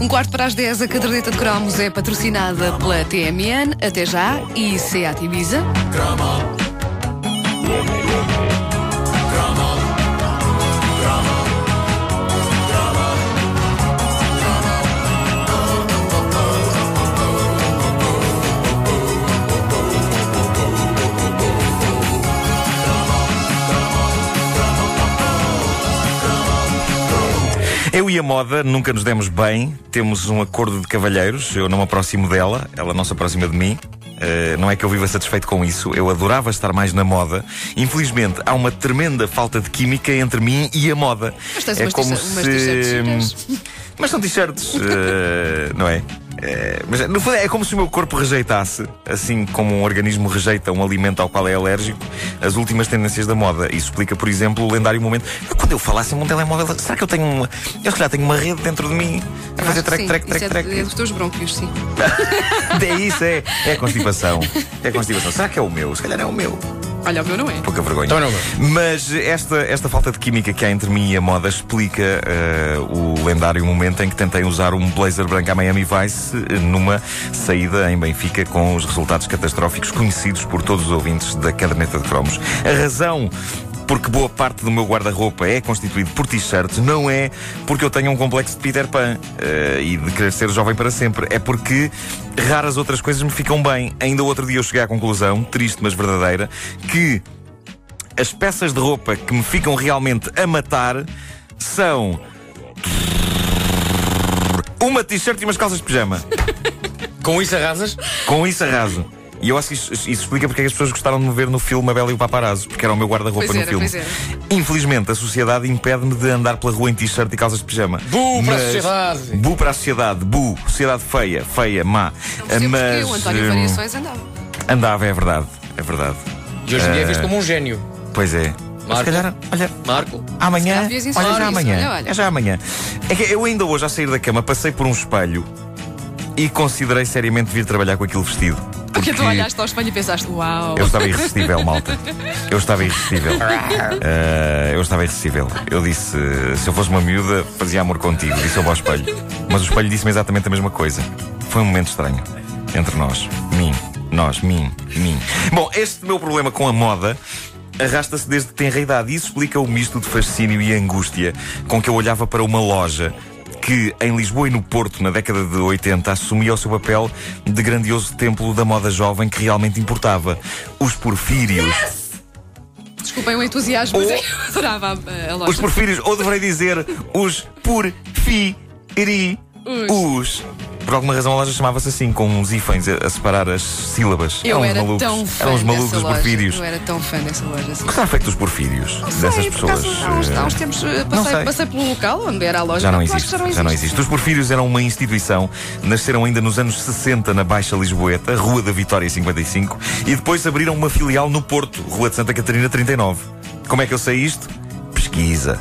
Um quarto para as 10, a caderneta de cromos é patrocinada pela TMN, até já, e Seat Ibiza. Eu e a moda nunca nos demos bem, temos um acordo de cavalheiros, eu não me aproximo dela, ela não se aproxima de mim. Uh, não é que eu viva satisfeito com isso, eu adorava estar mais na moda. Infelizmente, há uma tremenda falta de química entre mim e a moda. Mas tens é umas como umas se. t-shirts Mas são t-shirts, uh, não é? É, mas no fundo é como se o meu corpo rejeitasse, assim como um organismo rejeita um alimento ao qual é alérgico, as últimas tendências da moda. Isso explica, por exemplo, o lendário momento. Quando eu falasse em um telemóvel, será que eu tenho uma. Eu se calhar tenho uma rede dentro de mim a fazer trek, sim. trek, Isso trek, é, é dos teus brônquios, sim. É isso, é. É a constipação. É a constipação. Será que é o meu? Se calhar é o meu. Olha, o meu não é. Pouca vergonha. Então não, meu. Mas esta, esta falta de química que há entre mim e a moda explica eh, o lendário momento em que tentei usar um blazer branco à Miami Vice eh, numa saída em Benfica com os resultados catastróficos conhecidos por todos os ouvintes da caderneta de cromos. A razão porque boa parte do meu guarda-roupa é constituído por t-shirts, não é porque eu tenho um complexo de Peter Pan eh, e de querer ser jovem para sempre. É porque raras outras coisas me ficam bem. Ainda outro dia eu cheguei à conclusão, triste mas verdadeira, que as peças de roupa que me ficam realmente a matar são. Uma t-shirt e umas calças de pijama. Com isso arrasas? Com isso arraso. E eu acho que isso, isso explica porque é que as pessoas gostaram de me ver no filme A Bela e o Paparazzo, porque era o meu guarda-roupa no filme. pois era. Infelizmente, a sociedade impede-me de andar pela rua em t-shirt e calças de pijama. Bu para a sociedade. Bu para a sociedade. Bu. Sociedade feia, feia, má. Não Mas. porquê, o António hum, Variações andava. Andava, é verdade. É verdade. E hoje em dia é Eh, visto como um gênio. Pois é. Mas se Marco. calhar, olha, Marco. Amanhã, olha já isso, amanhã, olha, olha. é já amanhã. É que eu ainda hoje, a sair da cama, passei por um espelho e considerei seriamente vir trabalhar com aquilo vestido. Porque tu olhaste ao espelho e pensaste, uau. Eu estava irresistível, malta. Eu estava irresistível. Eh, eu estava irresistível. Eu disse: se eu fosse uma miúda, fazia amor contigo. Disse eu ao espelho. Mas o espelho disse-me exatamente a mesma coisa. Foi um momento estranho entre nós. Mim. Nós. Mim. Mim. Bom, este meu problema com a moda. Arrasta-se desde que tenra idade. Isso explica o misto de fascínio e angústia com que eu olhava para uma loja que em Lisboa e no Porto, na década de 80, assumia o seu papel de grandioso templo da moda jovem que realmente importava. Os Porfírios. Desculpem o entusiasmo, mas é que eu adorava a, a loja. Os Porfírios, ou deverei dizer, os Porfírios. Por alguma razão a loja chamava-se assim, com uns hífens a, a separar as sílabas. Eu eram uns era malucos. tão fã eram os malucos dos loja. Porfírios. Eu era tão fã dessa loja. Assim. O que será feito dos Porfírios? Dessas Sei, pessoas? Há uns, há uns tempos eh, Não sei. passei, passei pelo local onde era a loja. Já não mas acho existe, que já não existe. Os Porfírios eram uma instituição, nasceram ainda nos anos 60 na Baixa Lisboeta, Rua da Vitória 55, e depois abriram uma filial no Porto, Rua de Santa Catarina 39. Como é que eu sei isto? Pesquisa.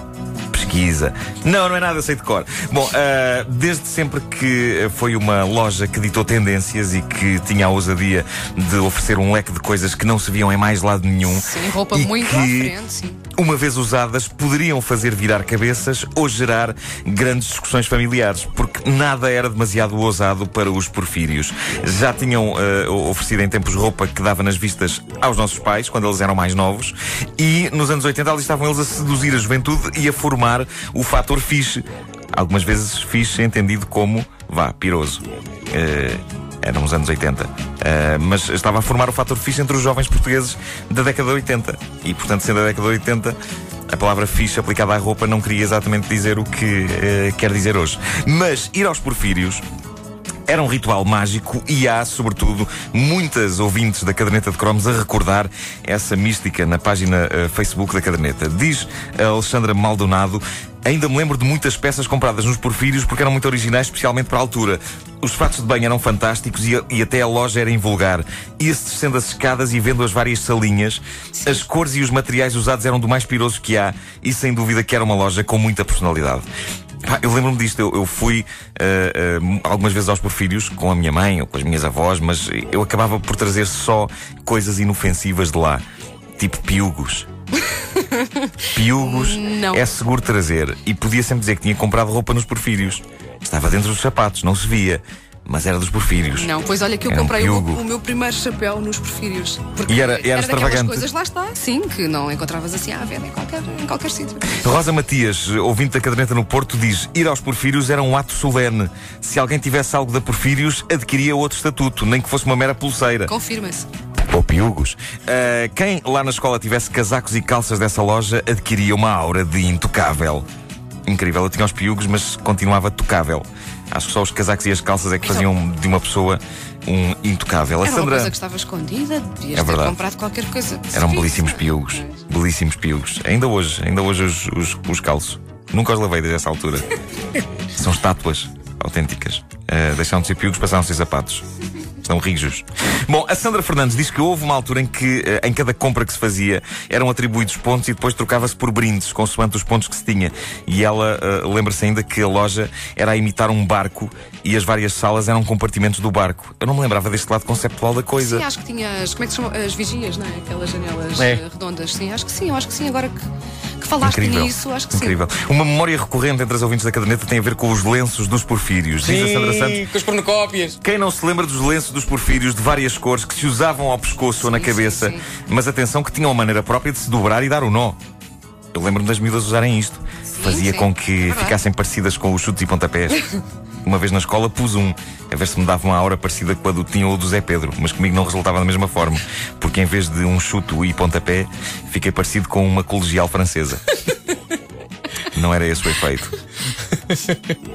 Pesquisa. Não, não é nada, sei de cor. Bom, ah, desde sempre que foi uma loja que ditou tendências e que tinha a ousadia de oferecer um leque de coisas que não se viam em mais lado nenhum. Sim, roupa muito que à frente, sim. uma vez usadas, poderiam fazer virar cabeças ou gerar grandes discussões familiares, porque nada era demasiado ousado para os porfírios. Já tinham eh, oferecido em tempos roupa que dava nas vistas aos nossos pais, quando eles eram mais novos, e nos anos 80 ali estavam eles a seduzir a juventude e a formar o fator fixe. Algumas vezes fixe entendido como, vá, piroso. Eram os anos 80. Eh, mas estava a formar o fator fixe entre os jovens portugueses da década de 80. E, portanto, sendo a década de 80, a palavra fixe aplicada à roupa não queria exatamente dizer o que eh, quer dizer hoje. Mas ir aos porfírios era um ritual mágico e há, sobretudo, muitas ouvintes da Caderneta de Cromos a recordar essa mística na página eh, Facebook da Caderneta. Diz a Alexandra Maldonado. Ainda me lembro de muitas peças compradas nos Porfírios porque eram muito originais, especialmente para a altura. Os fatos de banho eram fantásticos e, e até a loja era invulgar. Ia-se descendo as escadas e vendo as várias salinhas. As cores e os materiais usados eram do mais piroso que há e sem dúvida que era uma loja com muita personalidade. Eu lembro-me disto, eu, eu fui eh, eh, algumas vezes aos Porfírios com a minha mãe ou com as minhas avós, mas eu acabava por trazer só coisas inofensivas de lá, tipo piugos. Piugos Não. é seguro trazer e podia sempre dizer que tinha comprado roupa nos Porfírios. Estava dentro dos sapatos, não se via. Mas era dos porfírios. Não, pois olha que eu Era um comprei o, piugo. o meu primeiro chapéu nos porfírios. E era- era daquelas extravagante? coisas, lá está. Sim, que não encontravas assim à venda em qualquer, em qualquer sítio. Rosa Matias, ouvinte da caderneta no Porto, diz: ir aos Porfírios era um ato solene. Se alguém tivesse algo da Porfírios, adquiria outro estatuto, nem que fosse uma mera pulseira. Confirma-se. Ou piugos. Ah, quem lá na escola tivesse casacos e calças dessa loja adquiria uma aura de intocável. Incrível, eu tinha os piugos, mas continuava tocável. Acho que só os casacos e as calças é que faziam de uma pessoa um intocável. A Era uma Sandra. coisa que estava escondida, devias É ter verdade. comprado qualquer coisa. Eram Sim, belíssimos sim. piugos. Belíssimos piugos. Ainda hoje, ainda hoje os, os, os calço. Nunca os lavei desde essa altura. São estátuas autênticas. Uh, deixaram de ser piugos, passaram a ser sapatos. Estão rijos. Bom, a Sandra Fernandes diz que houve uma altura em que, eh, em cada compra que se fazia, eram atribuídos pontos e depois trocava-se por brindes, consoante os pontos que se tinha. E ela eh, lembra-se ainda que a loja era a imitar um barco e as várias salas eram compartimentos do barco. Eu não me lembrava deste lado conceptual da coisa. Sim, acho que tinha as, como é que se chama? As vigias, não é? Aquelas janelas É. eh, redondas. Sim, acho que sim, eu acho que sim. Agora que, que falaste Incrível. nisso, acho que Incrível. Uma memória recorrente entre as ouvintes da caderneta tem a ver com os lenços dos porfírios. Diz a Sandra Santos. Sim, com as pornocópias. Quem não se lembra dos lenços dos porfírios de várias cores que se usavam ao pescoço ou na Sim, cabeça, sim, sim. mas atenção que tinham uma maneira própria de se dobrar e dar o nó. Eu lembro-me das miúdas usarem isto. Fazia sim, com é que verdade. ficassem parecidas com os chutes e pontapés. Uma vez na escola pus um, a ver se me dava uma aura parecida com a do Tinho ou do Zé Pedro, mas comigo não resultava da mesma forma, porque em vez de um chuto e pontapé, fiquei parecido com uma colegial francesa. Não era esse o efeito.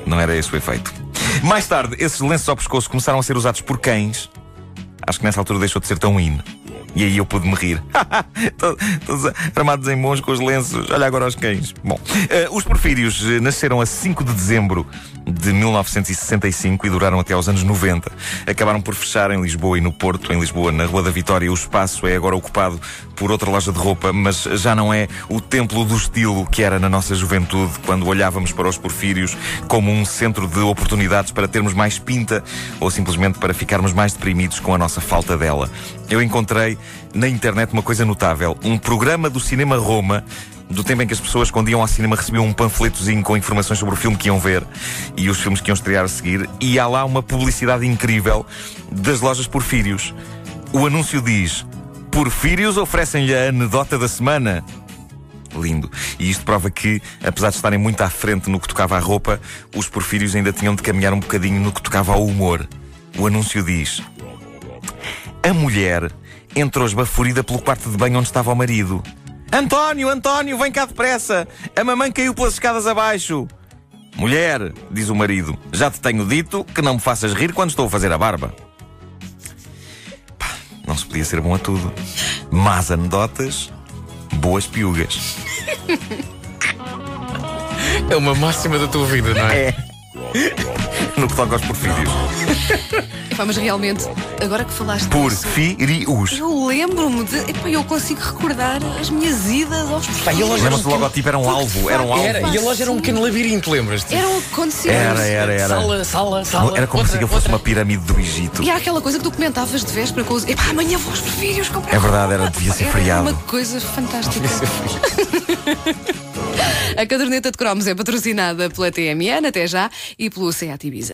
Não era esse o efeito. Mais tarde, esses lenços ao pescoço começaram a ser usados por cães. Acho que nessa altura deixou de ser tão in. E aí eu pude me rir. Todos- armados em mãos com os lenços. Olha agora os cães. Bom, eh, os porfírios eh, nasceram a 5 de dezembro de 1965 e duraram até aos anos 90. Acabaram por fechar em Lisboa e no Porto. Em Lisboa, na Rua da Vitória, o espaço é agora ocupado por outra loja de roupa, mas já não é o templo do estilo que era na nossa juventude, quando olhávamos para os porfírios como um centro de oportunidades para termos mais pinta ou simplesmente para ficarmos mais deprimidos com a nossa falta dela. Eu encontrei na internet uma coisa notável: um programa do Cinema Roma. Do tempo em que as pessoas, quando iam ao cinema, recebiam um panfletozinho com informações sobre o filme que iam ver e os filmes que iam estrear a seguir, e há lá uma publicidade incrível das lojas Porfírios. O anúncio diz: Porfírios oferecem-lhe a anedota da semana. Lindo. E isto prova que, apesar de estarem muito à frente no que tocava à roupa, os porfírios ainda tinham de caminhar um bocadinho no que tocava ao humor. O anúncio diz: A mulher entrou esbaforida pelo quarto de banho onde estava o marido. António, António, vem cá depressa! A mamãe caiu pelas escadas abaixo. Mulher, diz o marido, já te tenho dito que não me faças rir quando estou a fazer a barba. Podia ser bom a tudo. Más anedotas, boas piugas. É uma máxima da tua vida, não é? É. No que toca aos porfírios. Mas realmente, agora que falaste disso, Porfírios. eu lembro-me de. Epá, eu consigo recordar as minhas idas aos Pá, e a porfírios. loja Lembra-se do logotipo? Era um alvo. Era um alvo. Era, e a loja era um pequeno labirinto, lembras-te? Era o que acontecia. Era, era, era. Sala, sala, sala. Era como se outra, aquilo fosse outra. uma pirâmide do Egito. E há aquela coisa que tu comentavas de véspera com os. Epá, amanhã vou aos porfírios comprar. É verdade, era- devia ser Era feriado. uma coisa fantástica. A caderneta de cromos é patrocinada pela TMN, até já, e pelo Seat Ibiza.